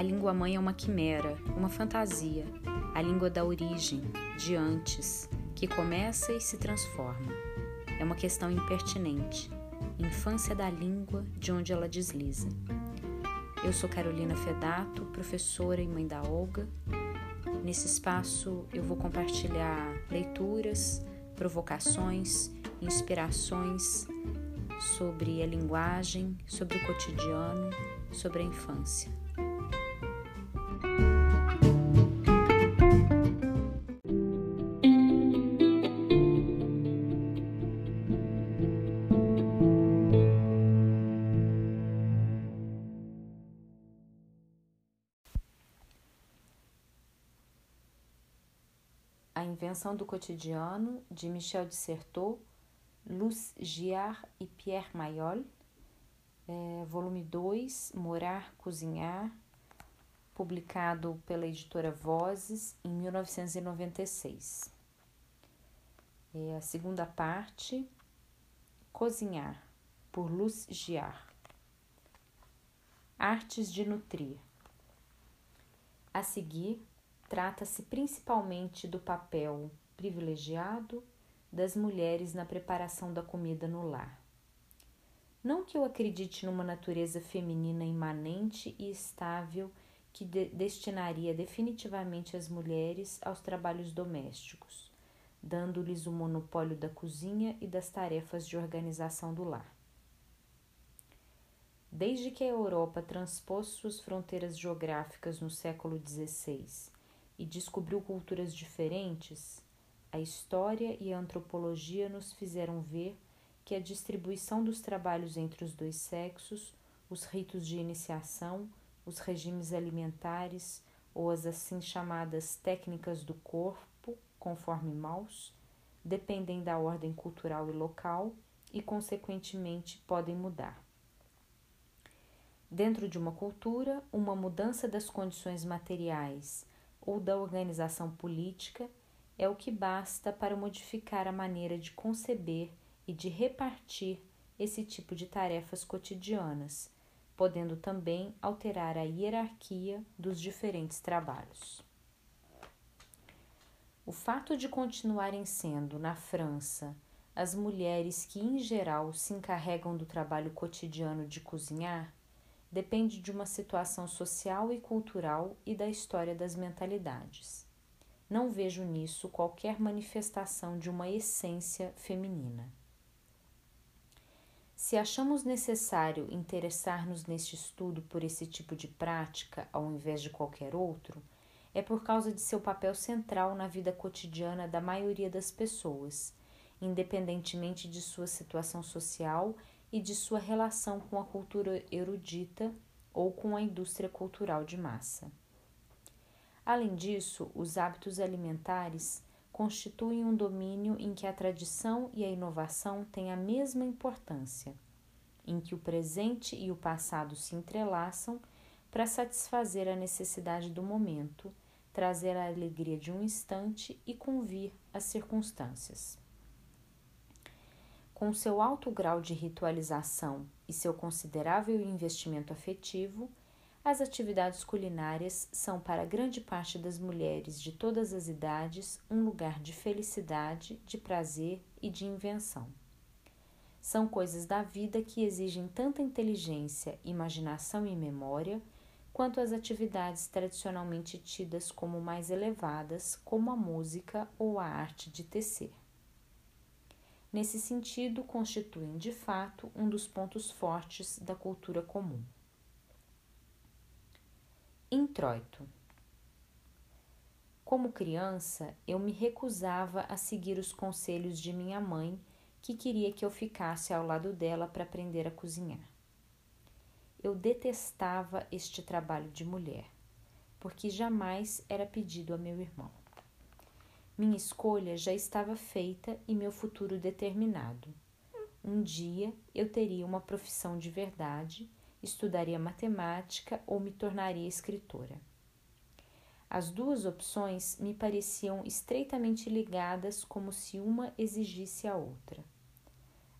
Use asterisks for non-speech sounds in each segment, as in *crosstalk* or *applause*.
A língua mãe é uma quimera, uma fantasia, a língua da origem, de antes, que começa e se transforma. É uma questão impertinente, infância da língua de onde ela desliza. Eu sou Carolina Fedato, professora e mãe da Olga. Nesse espaço eu vou compartilhar leituras, provocações, inspirações sobre a linguagem, sobre o cotidiano, sobre a infância. Do Cotidiano, de Michel Dissertot, Luz Giard e Pierre Mayol, é, volume 2, Morar, Cozinhar, publicado pela editora Vozes em 1996. É a segunda parte, Cozinhar, por Luz Giard. Artes de Nutrir. A seguir, trata-se principalmente do papel privilegiado das mulheres na preparação da comida no lar. Não que eu acredite numa natureza feminina imanente e estável que de destinaria definitivamente as mulheres aos trabalhos domésticos, dando-lhes o monopólio da cozinha e das tarefas de organização do lar. Desde que a Europa transpôs suas fronteiras geográficas no século XVI e descobriu culturas diferentes, a história e a antropologia nos fizeram ver que a distribuição dos trabalhos entre os dois sexos, os ritos de iniciação, os regimes alimentares ou as assim chamadas técnicas do corpo, conforme Maus, dependem da ordem cultural e local e, consequentemente, podem mudar. Dentro de uma cultura, uma mudança das condições materiais ou da organização política é o que basta para modificar a maneira de conceber e de repartir esse tipo de tarefas cotidianas, podendo também alterar a hierarquia dos diferentes trabalhos. O fato de continuarem sendo, na França, as mulheres que em geral se encarregam do trabalho cotidiano de cozinhar depende de uma situação social e cultural e da história das mentalidades. Não vejo nisso qualquer manifestação de uma essência feminina. Se achamos necessário interessar-nos neste estudo por esse tipo de prática ao invés de qualquer outro, é por causa de seu papel central na vida cotidiana da maioria das pessoas, independentemente de sua situação social e de sua relação com a cultura erudita ou com a indústria cultural de massa. Além disso, os hábitos alimentares constituem um domínio em que a tradição e a inovação têm a mesma importância, em que o presente e o passado se entrelaçam para satisfazer a necessidade do momento, trazer a alegria de um instante e convir as circunstâncias. Com seu alto grau de ritualização e seu considerável investimento afetivo, as atividades culinárias são para grande parte das mulheres de todas as idades um lugar de felicidade, de prazer e de invenção. São coisas da vida que exigem tanta inteligência, imaginação e memória quanto as atividades tradicionalmente tidas como mais elevadas, como a música ou a arte de tecer nesse sentido, constituem de fato um dos pontos fortes da cultura comum. Introito. Como criança, eu me recusava a seguir os conselhos de minha mãe, que queria que eu ficasse ao lado dela para aprender a cozinhar. Eu detestava este trabalho de mulher, porque jamais era pedido a meu irmão. Minha escolha já estava feita e meu futuro determinado. Um dia eu teria uma profissão de verdade, estudaria matemática ou me tornaria escritora. As duas opções me pareciam estreitamente ligadas, como se uma exigisse a outra.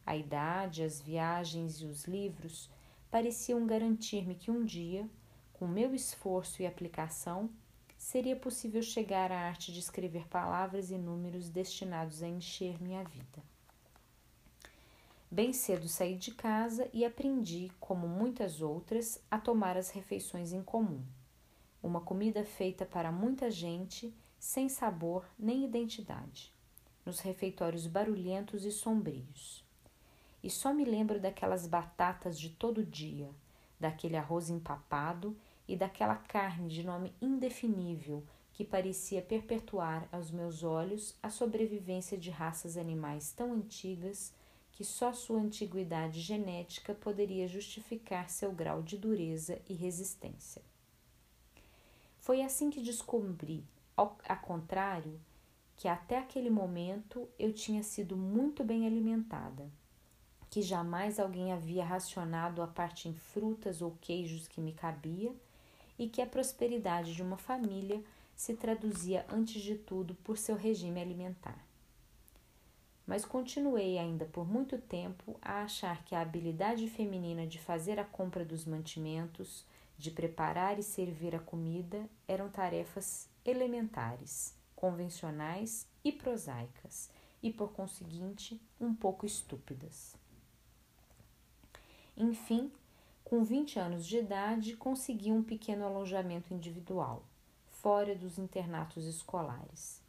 A idade, as viagens e os livros pareciam garantir-me que um dia, com meu esforço e aplicação, seria possível chegar à arte de escrever palavras e números destinados a encher minha vida. Bem cedo saí de casa e aprendi, como muitas outras, a tomar as refeições em comum. Uma comida feita para muita gente, sem sabor nem identidade, nos refeitórios barulhentos e sombrios. E só me lembro daquelas batatas de todo dia, daquele arroz empapado e daquela carne de nome indefinível que parecia perpetuar aos meus olhos a sobrevivência de raças animais tão antigas que só sua antiguidade genética poderia justificar seu grau de dureza e resistência. Foi assim que descobri, ao, contrário, que até aquele momento eu tinha sido muito bem alimentada, que jamais alguém havia racionado a parte em frutas ou queijos que me cabia e que a prosperidade de uma família se traduzia antes de tudo por seu regime alimentar. Mas continuei ainda por muito tempo a achar que a habilidade feminina de fazer a compra dos mantimentos, de preparar e servir a comida eram tarefas elementares, convencionais e prosaicas, e por conseguinte um pouco estúpidas. Enfim, com 20 anos de idade, consegui um pequeno alojamento individual, fora dos internatos escolares.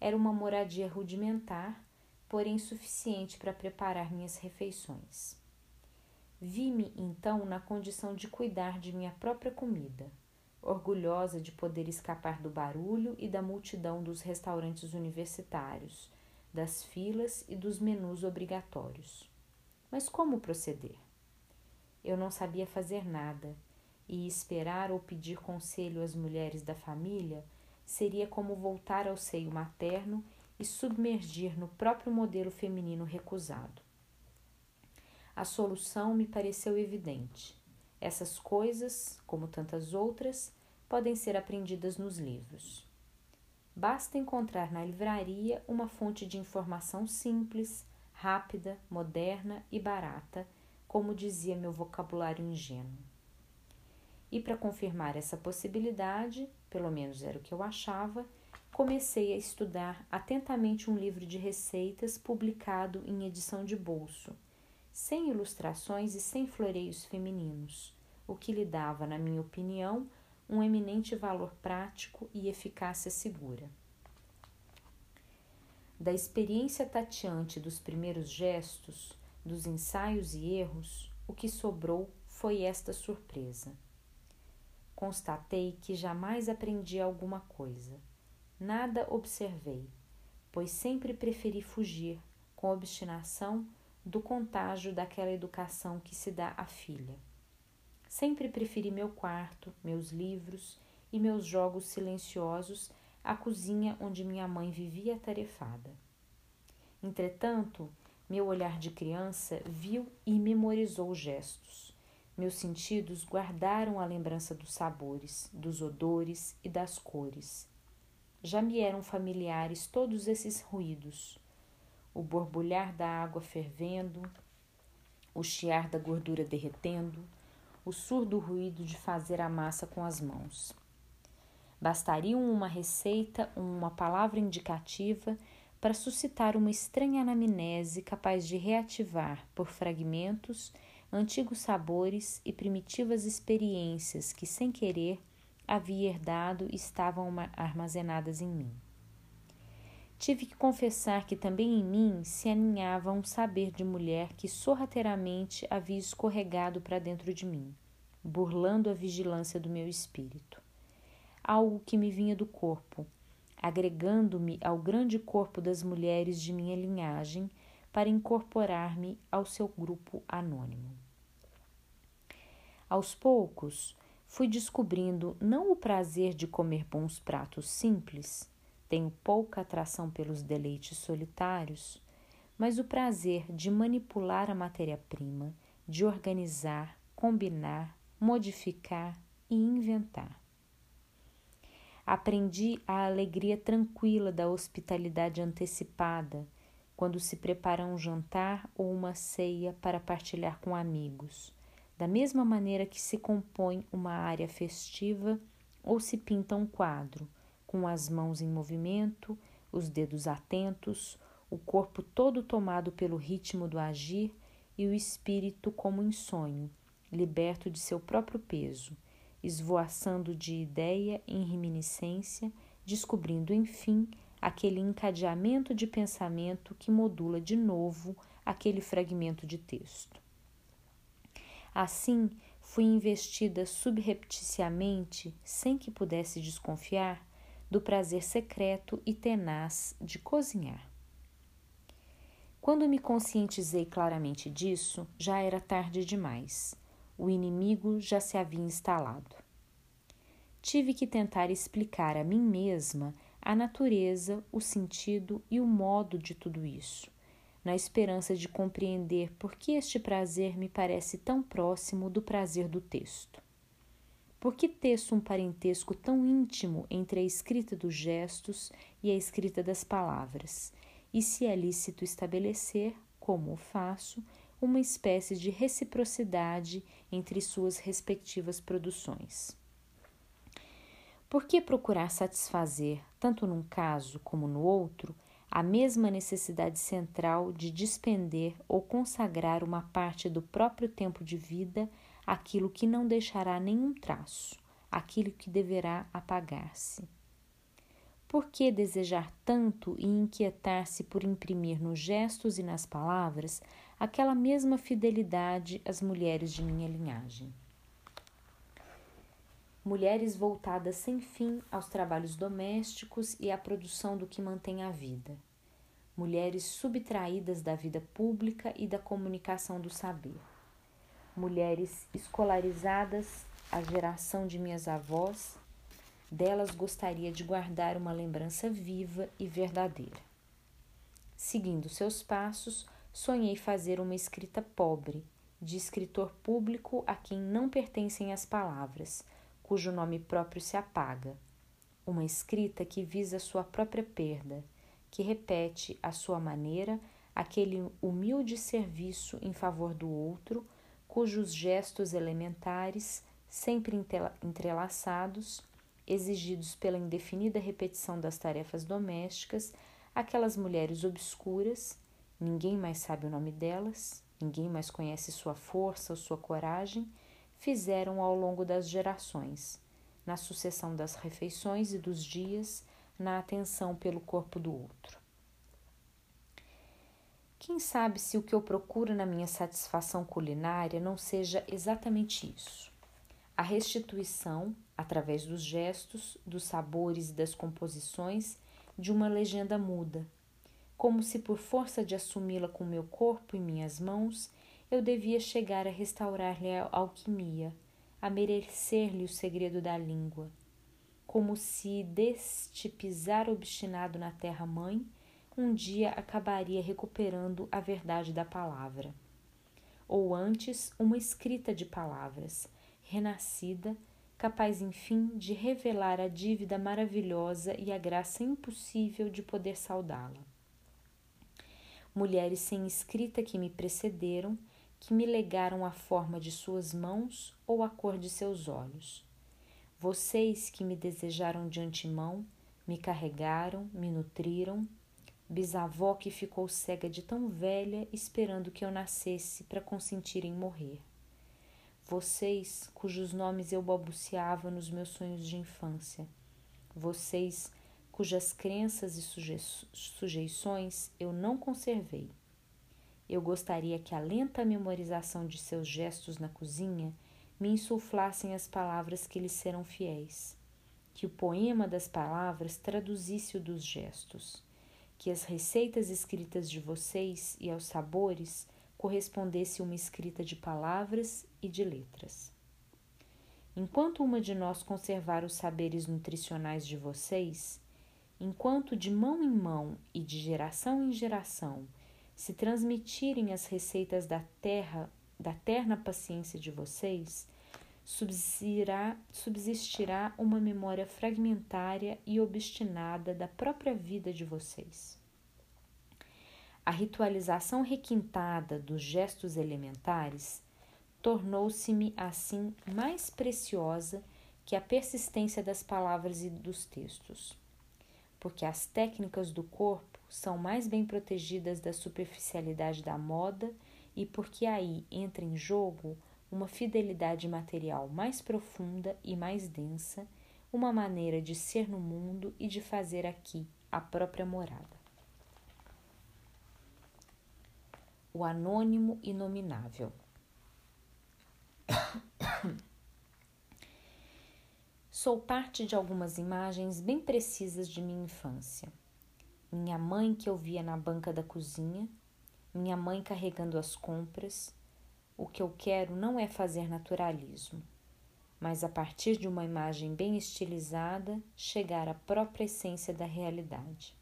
Era uma moradia rudimentar, porém suficiente para preparar minhas refeições. Vi-me então na condição de cuidar de minha própria comida, orgulhosa de poder escapar do barulho e da multidão dos restaurantes universitários, das filas e dos menus obrigatórios. Mas como proceder? Eu não sabia fazer nada, e esperar ou pedir conselho às mulheres da família seria como voltar ao seio materno e submergir no próprio modelo feminino recusado. A solução me pareceu evidente. Essas coisas, como tantas outras, podem ser aprendidas nos livros. Basta encontrar na livraria uma fonte de informação simples, rápida, moderna e barata como dizia meu vocabulário ingênuo. E para confirmar essa possibilidade, pelo menos era o que eu achava, comecei a estudar atentamente um livro de receitas publicado em edição de bolso, sem ilustrações e sem floreios femininos, o que lhe dava, na minha opinião, um eminente valor prático e eficácia segura. Da experiência tateante dos primeiros gestos, dos ensaios e erros, o que sobrou foi esta surpresa. Constatei que jamais aprendi alguma coisa. Nada observei, pois sempre preferi fugir, com obstinação, do contágio daquela educação que se dá à filha. Sempre preferi meu quarto, meus livros e meus jogos silenciosos à cozinha onde minha mãe vivia atarefada. Entretanto, meu olhar de criança viu e memorizou gestos. Meus sentidos guardaram a lembrança dos sabores, dos odores e das cores. Já me eram familiares todos esses ruídos: o borbulhar da água fervendo, o chiar da gordura derretendo, o surdo ruído de fazer a massa com as mãos. Bastariam uma receita, uma palavra indicativa para suscitar uma estranha anamnese capaz de reativar, por fragmentos, antigos sabores e primitivas experiências que, sem querer, havia herdado estavam armazenadas em mim. Tive que confessar que também em mim se aninhava um saber de mulher que sorrateiramente havia escorregado para dentro de mim, burlando a vigilância do meu espírito. Algo que me vinha do corpo, agregando-me ao grande corpo das mulheres de minha linhagem para incorporar-me ao seu grupo anônimo. Aos poucos, fui descobrindo não o prazer de comer bons pratos simples, tenho pouca atração pelos deleites solitários, mas o prazer de manipular a matéria-prima, de organizar, combinar, modificar e inventar. Aprendi a alegria tranquila da hospitalidade antecipada, quando se prepara um jantar ou uma ceia para partilhar com amigos, da mesma maneira que se compõe uma área festiva ou se pinta um quadro, com as mãos em movimento, os dedos atentos, o corpo todo tomado pelo ritmo do agir e o espírito como em sonho, liberto de seu próprio peso, esvoaçando de ideia em reminiscência, descobrindo, enfim, aquele encadeamento de pensamento que modula de novo aquele fragmento de texto. Assim, fui investida subrepticiamente, sem que pudesse desconfiar, do prazer secreto e tenaz de cozinhar. Quando me conscientizei claramente disso, já era tarde demais. O inimigo já se havia instalado. Tive que tentar explicar a mim mesma a natureza, o sentido e o modo de tudo isso, na esperança de compreender por que este prazer me parece tão próximo do prazer do texto. Por que teço um parentesco tão íntimo entre a escrita dos gestos e a escrita das palavras? E se é lícito estabelecer, como o faço, uma espécie de reciprocidade entre suas respectivas produções. Por que procurar satisfazer, tanto num caso como no outro, a mesma necessidade central de despender ou consagrar uma parte do próprio tempo de vida àquilo que não deixará nenhum traço, aquilo que deverá apagar-se. Por que desejar tanto e inquietar-se por imprimir nos gestos e nas palavras aquela mesma fidelidade às mulheres de minha linhagem? Mulheres voltadas sem fim aos trabalhos domésticos e à produção do que mantém a vida, mulheres subtraídas da vida pública e da comunicação do saber, mulheres escolarizadas, a geração de minhas avós, delas gostaria de guardar uma lembrança viva e verdadeira. Seguindo seus passos, sonhei fazer uma escrita pobre, de escritor público a quem não pertencem as palavras, cujo nome próprio se apaga, uma escrita que visa sua própria perda, que repete à sua maneira aquele humilde serviço em favor do outro, cujos gestos elementares, sempre entrelaçados, exigidos pela indefinida repetição das tarefas domésticas, aquelas mulheres obscuras, ninguém mais sabe o nome delas, ninguém mais conhece sua força ou sua coragem, fizeram ao longo das gerações, na sucessão das refeições e dos dias, na atenção pelo corpo do outro. Quem sabe se o que eu procuro na minha satisfação culinária não seja exatamente isso? A restituição, através dos gestos, dos sabores e das composições, de uma legenda muda, como se por força de assumi-la com meu corpo e minhas mãos eu devia chegar a restaurar-lhe a alquimia, a merecer-lhe o segredo da língua, como se deste pisar obstinado na terra-mãe, um dia acabaria recuperando a verdade da palavra. Ou antes, uma escrita de palavras, renascida, capaz enfim de revelar a dívida maravilhosa e a graça impossível de poder saudá-la. Mulheres sem escrita que me precederam que me legaram a forma de suas mãos ou a cor de seus olhos. Vocês que me desejaram de antemão, me carregaram, me nutriram. Bisavó que ficou cega de tão velha, esperando que eu nascesse para consentir em morrer. Vocês cujos nomes eu balbuciava nos meus sonhos de infância. Vocês cujas crenças e sujeições eu não conservei. Eu gostaria que a lenta memorização de seus gestos na cozinha me insuflassem as palavras que lhes serão fiéis, que o poema das palavras traduzisse o dos gestos, que as receitas escritas de vocês e aos sabores correspondesse uma escrita de palavras e de letras. Enquanto uma de nós conservar os saberes nutricionais de vocês, enquanto de mão em mão e de geração em geração se transmitirem as receitas da terra, da terna paciência de vocês, subsistirá, subsistirá uma memória fragmentária e obstinada da própria vida de vocês. A ritualização requintada dos gestos elementares, tornou-se-me assim mais preciosa que a persistência das palavras e dos textos, porque as técnicas do corpo são mais bem protegidas da superficialidade da moda e porque aí entra em jogo uma fidelidade material mais profunda e mais densa, uma maneira de ser no mundo e de fazer aqui a própria morada. O anônimo inominável. *coughs* Sou parte de algumas imagens bem precisas de minha infância. Minha mãe que eu via na banca da cozinha, minha mãe carregando as compras. O que eu quero não é fazer naturalismo, mas a partir de uma imagem bem estilizada, chegar à própria essência da realidade.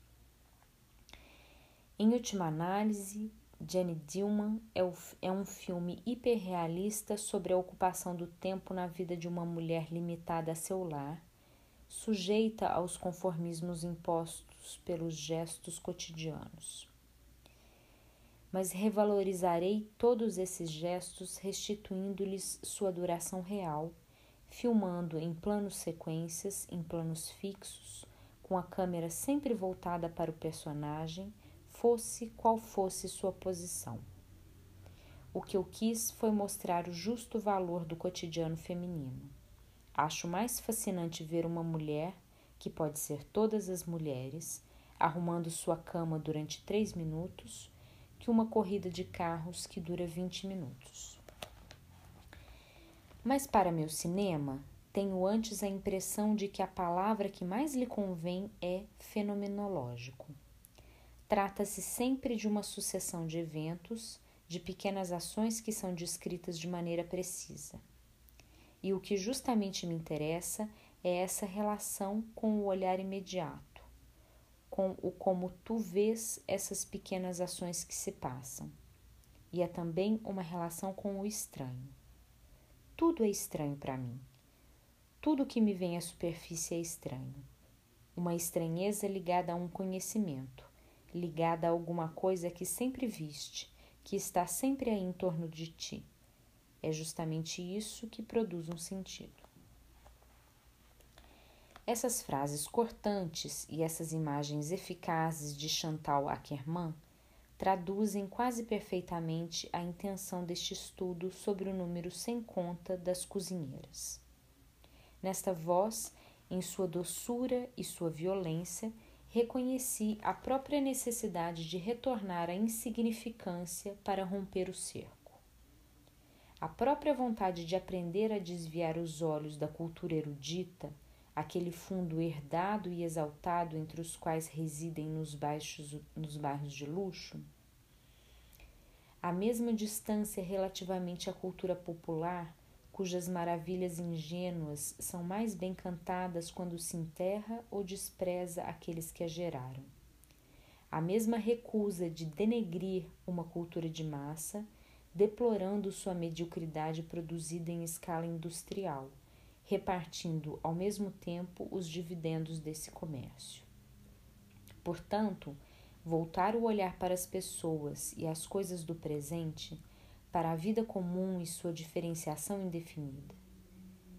Em última análise, Jenny Dillman é, é um filme hiperrealista sobre a ocupação do tempo na vida de uma mulher limitada a seu lar, sujeita aos conformismos impostos pelos gestos cotidianos. Mas revalorizarei todos esses gestos, restituindo-lhes sua duração real, filmando em planos sequências, em planos fixos, com a câmera sempre voltada para o personagem fosse qual fosse sua posição. O que eu quis foi mostrar o justo valor do cotidiano feminino. Acho mais fascinante ver uma mulher, que pode ser todas as mulheres, arrumando sua cama durante três minutos, que uma corrida de carros que dura 20 minutos. Mas para meu cinema, tenho antes a impressão de que a palavra que mais lhe convém é fenomenológico. Trata-se sempre de uma sucessão de eventos, de pequenas ações que são descritas de maneira precisa. E o que justamente me interessa é essa relação com o olhar imediato, com o como tu vês essas pequenas ações que se passam. E é também uma relação com o estranho. Tudo é estranho para mim. Tudo que me vem à superfície é estranho. Uma estranheza ligada a um conhecimento ligada a alguma coisa que sempre viste, que está sempre aí em torno de ti. É justamente isso que produz um sentido. Essas frases cortantes e essas imagens eficazes de Chantal Ackermann traduzem quase perfeitamente a intenção deste estudo sobre o número sem conta das cozinheiras. Nesta voz, em sua doçura e sua violência, reconheci a própria necessidade de retornar à insignificância para romper o cerco. A própria vontade de aprender a desviar os olhos da cultura erudita, aquele fundo herdado e exaltado entre os quais residem nos, baixos, nos bairros de luxo, a mesma distância relativamente à cultura popular cujas maravilhas ingênuas são mais bem cantadas quando se enterra ou despreza aqueles que a geraram. A mesma recusa de denegrir uma cultura de massa, deplorando sua mediocridade produzida em escala industrial, repartindo ao mesmo tempo os dividendos desse comércio. Portanto, voltar o olhar para as pessoas e as coisas do presente para a vida comum e sua diferenciação indefinida.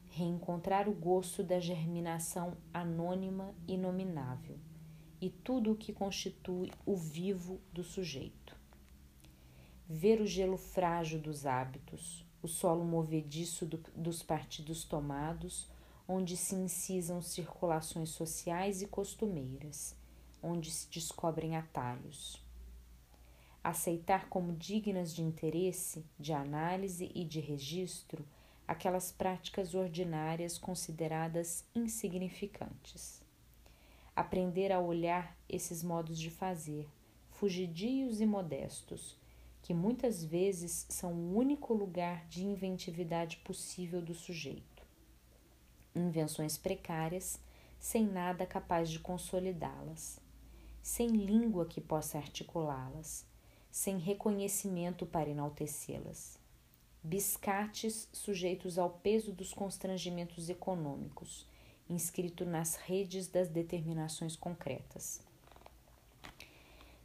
Reencontrar o gosto da germinação anônima e nominável e tudo o que constitui o vivo do sujeito. Ver o gelo frágil dos hábitos, o solo movediço do, dos partidos tomados, onde se incisam circulações sociais e costumeiras, onde se descobrem atalhos aceitar como dignas de interesse, de análise e de registro aquelas práticas ordinárias consideradas insignificantes. Aprender a olhar esses modos de fazer, fugidios e modestos, que muitas vezes são o único lugar de inventividade possível do sujeito. Invenções precárias, sem nada capaz de consolidá-las, sem língua que possa articulá-las, sem reconhecimento para enaltecê-las. Biscates sujeitos ao peso dos constrangimentos econômicos, inscrito nas redes das determinações concretas.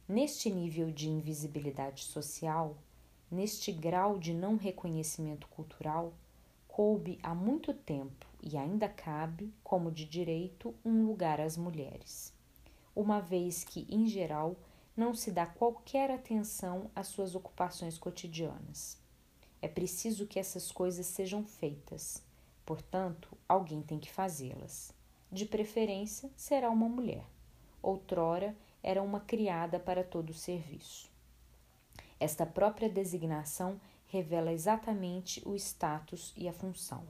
Neste nível de invisibilidade social, neste grau de não reconhecimento cultural, coube há muito tempo e ainda cabe, como de direito, um lugar às mulheres, uma vez que, em geral, não se dá qualquer atenção às suas ocupações cotidianas. É preciso que essas coisas sejam feitas, portanto, alguém tem que fazê-las. De preferência, será uma mulher. Outrora, era uma criada para todo o serviço. Esta própria designação revela exatamente o status e a função.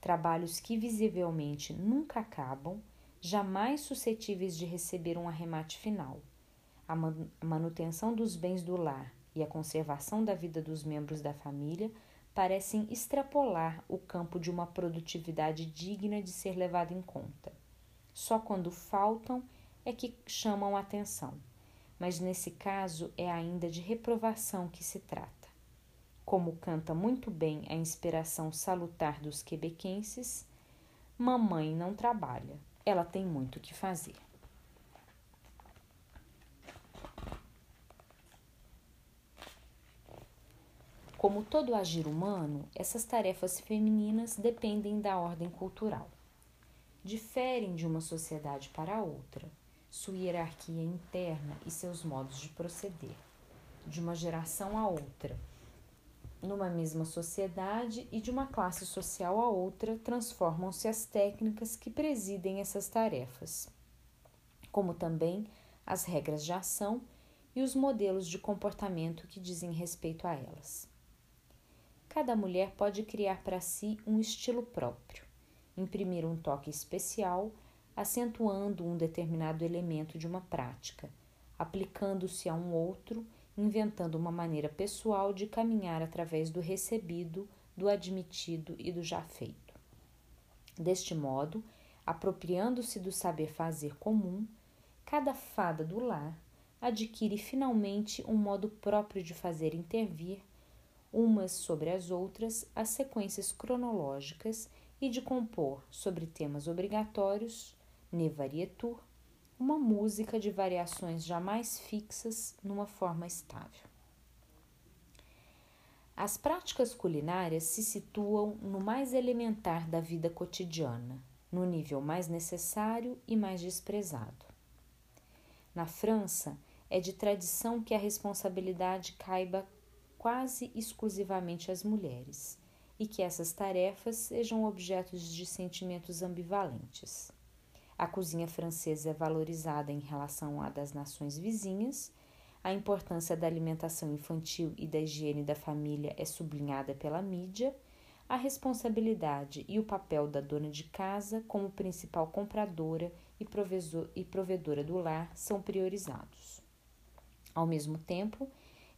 Trabalhos que visivelmente nunca acabam, jamais suscetíveis de receber um arremate final. A manutenção dos bens do lar e a conservação da vida dos membros da família parecem extrapolar o campo de uma produtividade digna de ser levada em conta. Só quando faltam é que chamam a atenção mas nesse caso é ainda de reprovação que se trata. Como canta muito bem a inspiração salutar dos quebequenses, mamãe não trabalha, ela tem muito que fazer. Como todo agir humano, essas tarefas femininas dependem da ordem cultural. Diferem de uma sociedade para outra, sua hierarquia interna e seus modos de proceder, de uma geração a outra. Numa mesma sociedade e de uma classe social a outra, transformam-se as técnicas que presidem essas tarefas, como também as regras de ação e os modelos de comportamento que dizem respeito a elas. Cada mulher pode criar para si um estilo próprio, imprimir um toque especial acentuando um determinado elemento de uma prática, aplicando-se a um outro, inventando uma maneira pessoal de caminhar através do recebido, do admitido e do já feito. Deste modo, apropriando-se do saber fazer comum, cada fada do lar adquire finalmente um modo próprio de fazer intervir, umas sobre as outras, as sequências cronológicas e de compor sobre temas obrigatórios ne varietur, uma música de variações jamais fixas numa forma estável. As práticas culinárias se situam no mais elementar da vida cotidiana, no nível mais necessário e mais desprezado. Na França, é de tradição que a responsabilidade caiba quase exclusivamente às mulheres e que essas tarefas sejam objetos de sentimentos ambivalentes. A cozinha francesa é valorizada em relação à das nações vizinhas. A importância da alimentação infantil e da higiene da família é sublinhada pela mídia. A responsabilidade e o papel da dona de casa, como principal compradora e provedora do lar, são priorizados. Ao mesmo tempo,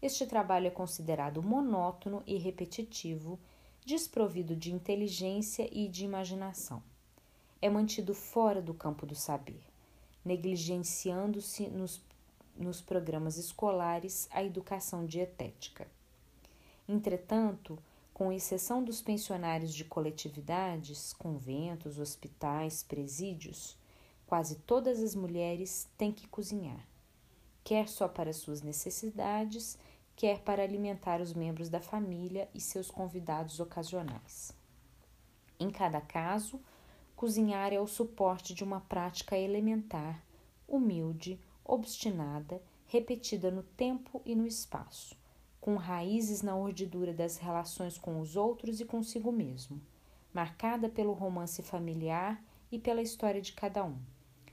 este trabalho é considerado monótono e repetitivo, desprovido de inteligência e de imaginação é mantido fora do campo do saber, negligenciando-se nos, nos programas escolares a educação dietética. Entretanto, com exceção dos pensionários de coletividades, conventos, hospitais, presídios, quase todas as mulheres têm que cozinhar, quer só para suas necessidades, quer para alimentar os membros da família e seus convidados ocasionais. Em cada caso, Cozinhar é o suporte de uma prática elementar, humilde, obstinada, repetida no tempo e no espaço, com raízes na urdidura das relações com os outros e consigo mesmo, marcada pelo romance familiar e pela história de cada um,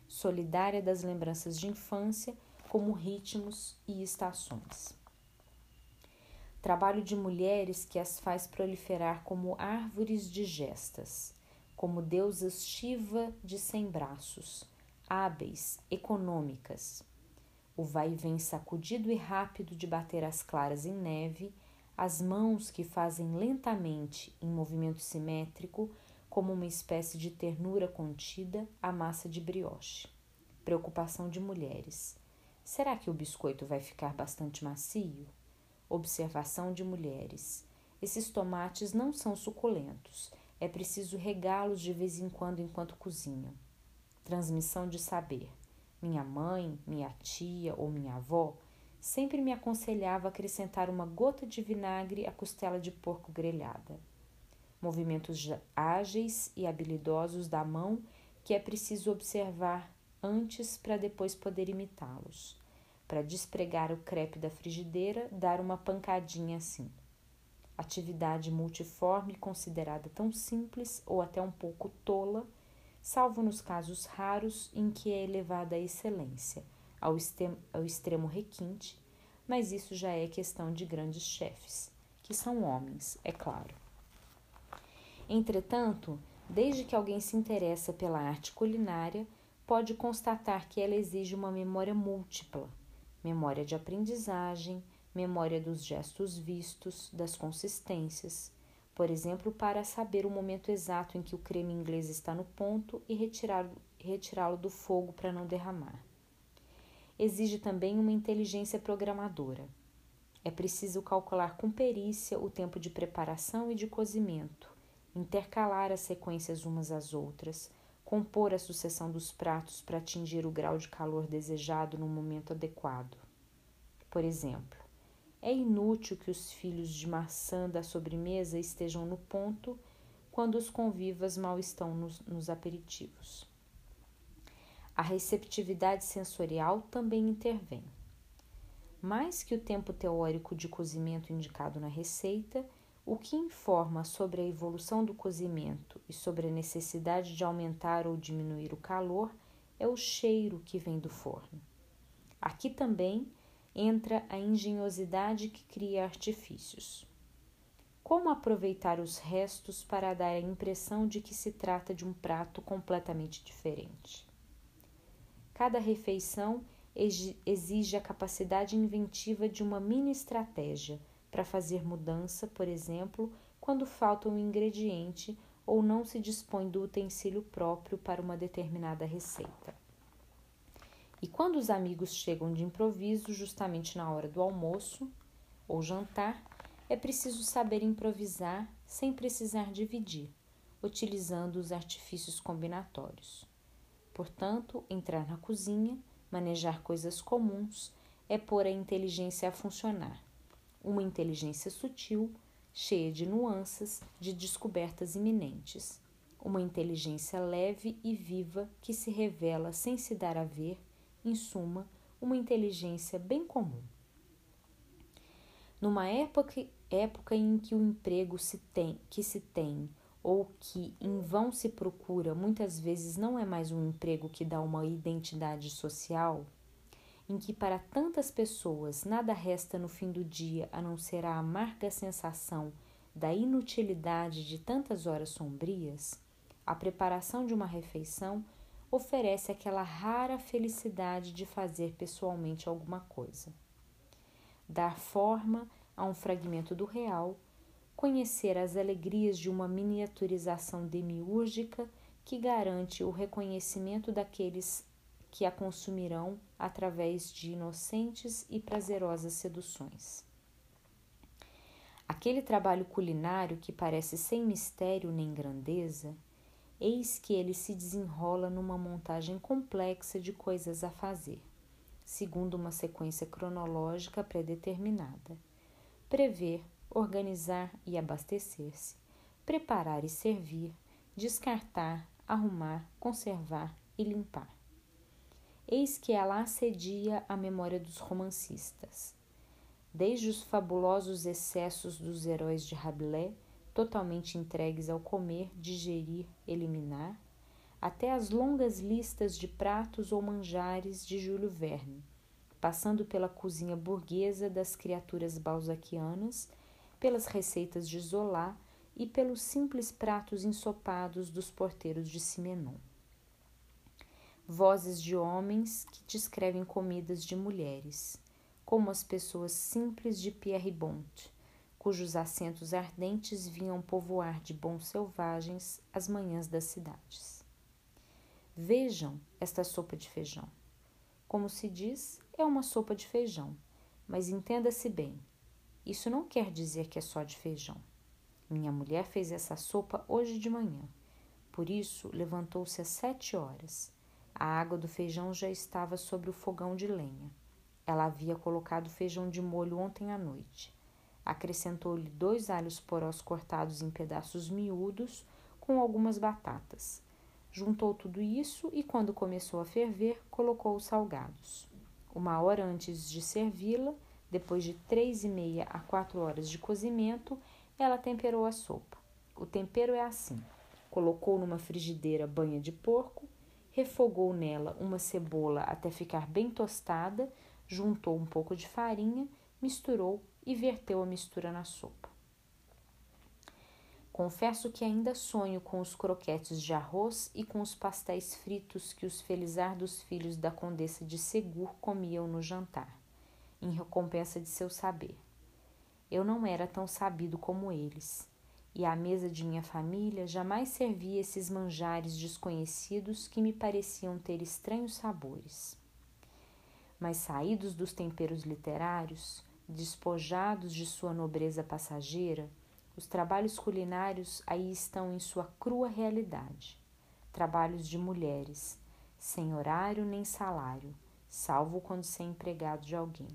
solidária das lembranças de infância como ritmos e estações. Trabalho de mulheres que as faz proliferar como árvores digestas como deusas Shiva de cem braços, hábeis, econômicas. O vai vem sacudido e rápido de bater as claras em neve, as mãos que fazem lentamente, em movimento simétrico, como uma espécie de ternura contida, a massa de brioche. Preocupação de mulheres. Será que o biscoito vai ficar bastante macio? Observação de mulheres. Esses tomates não são suculentos é preciso regá-los de vez em quando enquanto cozinham. Transmissão de saber. Minha mãe, minha tia ou minha avó sempre me aconselhava acrescentar uma gota de vinagre à costela de porco grelhada. Movimentos ágeis e habilidosos da mão que é preciso observar antes para depois poder imitá-los. Para despregar o crepe da frigideira, dar uma pancadinha assim. Atividade multiforme considerada tão simples ou até um pouco tola, salvo nos casos raros em que é elevada à excelência, ao, ao extremo requinte, mas isso já é questão de grandes chefes, que são homens, é claro. Entretanto, desde que alguém se interessa pela arte culinária, pode constatar que ela exige uma memória múltipla, memória de aprendizagem, memória dos gestos vistos, das consistências, por exemplo, para saber o momento exato em que o creme inglês está no ponto e retirá-lo do fogo para não derramar. Exige também uma inteligência programadora. É preciso calcular com perícia o tempo de preparação e de cozimento, intercalar as sequências umas às outras, compor a sucessão dos pratos para atingir o grau de calor desejado no momento adequado. Por exemplo, é inútil que os filhos de maçã da sobremesa estejam no ponto quando os convivas mal estão nos, nos aperitivos. A receptividade sensorial também intervém. Mais que o tempo teórico de cozimento indicado na receita, o que informa sobre a evolução do cozimento e sobre a necessidade de aumentar ou diminuir o calor é o cheiro que vem do forno. Aqui também entra a engenhosidade que cria artifícios. Como aproveitar os restos para dar a impressão de que se trata de um prato completamente diferente? Cada refeição exige a capacidade inventiva de uma mini estratégia para fazer mudança, por exemplo, quando falta um ingrediente ou não se dispõe do utensílio próprio para uma determinada receita. E quando os amigos chegam de improviso, justamente na hora do almoço ou jantar, é preciso saber improvisar sem precisar dividir, utilizando os artifícios combinatórios. Portanto, entrar na cozinha, manejar coisas comuns, é pôr a inteligência a funcionar uma inteligência sutil, cheia de nuances, de descobertas iminentes, uma inteligência leve e viva que se revela sem se dar a ver, em suma, uma inteligência bem comum. Numa época, época em que o emprego se tem, que se tem ou que em vão se procura, muitas vezes não é mais um emprego que dá uma identidade social, em que para tantas pessoas nada resta no fim do dia a não ser a amarga sensação da inutilidade de tantas horas sombrias, a preparação de uma refeição oferece aquela rara felicidade de fazer pessoalmente alguma coisa. Dar forma a um fragmento do real, conhecer as alegrias de uma miniaturização demiúrgica que garante o reconhecimento daqueles que a consumirão através de inocentes e prazerosas seduções. Aquele trabalho culinário que parece sem mistério nem grandeza, eis que ele se desenrola numa montagem complexa de coisas a fazer, segundo uma sequência cronológica predeterminada. Prever, organizar e abastecer-se, preparar e servir, descartar, arrumar, conservar e limpar eis que ela assedia a memória dos romancistas. Desde os fabulosos excessos dos heróis de Rabelais, totalmente entregues ao comer, digerir, eliminar, até as longas listas de pratos ou manjares de Júlio Verne, passando pela cozinha burguesa das criaturas balzaquianas, pelas receitas de Zola e pelos simples pratos ensopados dos porteiros de Simenon. Vozes de homens que descrevem comidas de mulheres, como as pessoas simples de Pierre Bont, cujos acentos ardentes vinham povoar de bons selvagens as manhãs das cidades. Vejam esta sopa de feijão. Como se diz, é uma sopa de feijão, mas entenda-se bem, isso não quer dizer que é só de feijão. Minha mulher fez essa sopa hoje de manhã. Por isso, levantou-se às sete horas a água do feijão já estava sobre o fogão de lenha. Ela havia colocado feijão de molho ontem à noite. Acrescentou-lhe dois alhos porós cortados em pedaços miúdos com algumas batatas. Juntou tudo isso e, quando começou a ferver, colocou os salgados. Uma hora antes de servi-la, depois de três e meia a quatro horas de cozimento, ela temperou a sopa. O tempero é assim: colocou numa frigideira banha de porco, refogou nela uma cebola até ficar bem tostada, juntou um pouco de farinha, misturou e verteu a mistura na sopa. Confesso que ainda sonho com os croquetes de arroz e com os pastéis fritos que os felizardos filhos da condessa de Segur comiam no jantar, em recompensa de seu saber. Eu não era tão sabido como eles, e à mesa de minha família jamais servia esses manjares desconhecidos que me pareciam ter estranhos sabores. Mas saídos dos temperos literários, despojados de sua nobreza passageira, os trabalhos culinários aí estão em sua crua realidade. Trabalhos de mulheres, sem horário nem salário, salvo quando se é empregado de alguém.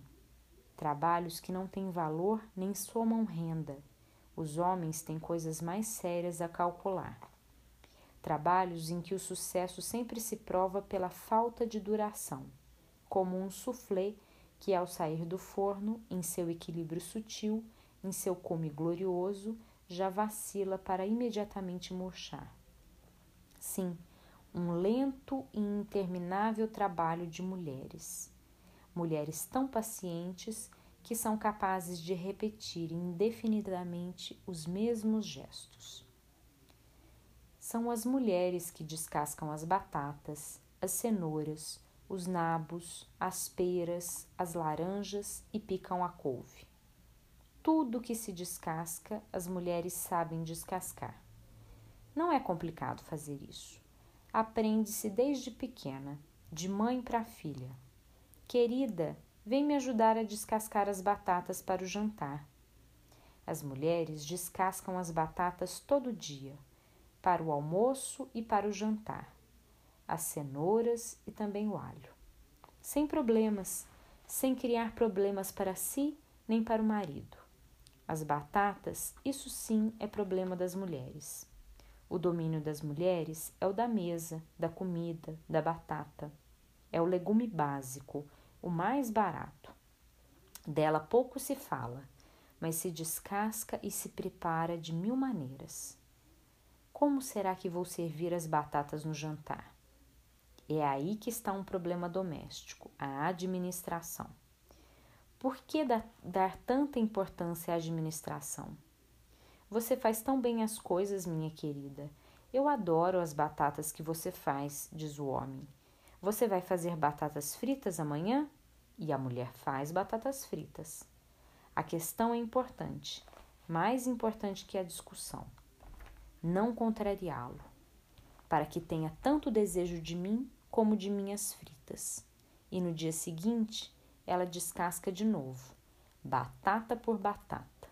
Trabalhos que não têm valor nem somam renda. Os homens têm coisas mais sérias a calcular. Trabalhos em que o sucesso sempre se prova pela falta de duração, como um soufflé que, ao sair do forno, em seu equilíbrio sutil, em seu come glorioso, já vacila para imediatamente murchar. Sim, um lento e interminável trabalho de mulheres. Mulheres tão pacientes que são capazes de repetir indefinidamente os mesmos gestos. São as mulheres que descascam as batatas, as cenouras, os nabos, as peras, as laranjas e picam a couve. Tudo que se descasca, as mulheres sabem descascar. Não é complicado fazer isso. Aprende-se desde pequena, de mãe para filha. Querida, vem me ajudar a descascar as batatas para o jantar. As mulheres descascam as batatas todo dia, para o almoço e para o jantar, as cenouras e também o alho. Sem problemas, sem criar problemas para si nem para o marido. As batatas, isso sim é problema das mulheres. O domínio das mulheres é o da mesa, da comida, da batata. É o legume básico, o mais barato. Dela pouco se fala, mas se descasca e se prepara de mil maneiras. Como será que vou servir as batatas no jantar? É aí que está um problema doméstico, a administração. Por que dar tanta importância à administração? Você faz tão bem as coisas, minha querida. Eu adoro as batatas que você faz, diz o homem. Você vai fazer batatas fritas amanhã? E a mulher faz batatas fritas. A questão é importante, mais importante que a discussão. Não contrariá-lo, para que tenha tanto desejo de mim como de minhas fritas. E no dia seguinte, ela descasca de novo, batata por batata.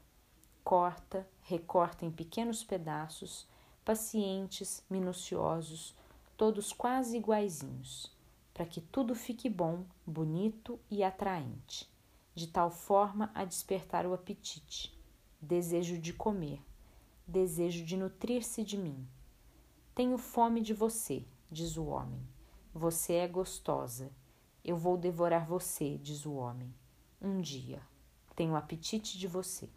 Corta, recorta em pequenos pedaços, pacientes, minuciosos, todos quase iguaizinhos, para que tudo fique bom, bonito e atraente, de tal forma a despertar o apetite, desejo de comer, desejo de nutrir-se de mim. Tenho fome de você, diz o homem. Você é gostosa eu vou devorar você, diz o homem. Um dia. Tenho apetite de você.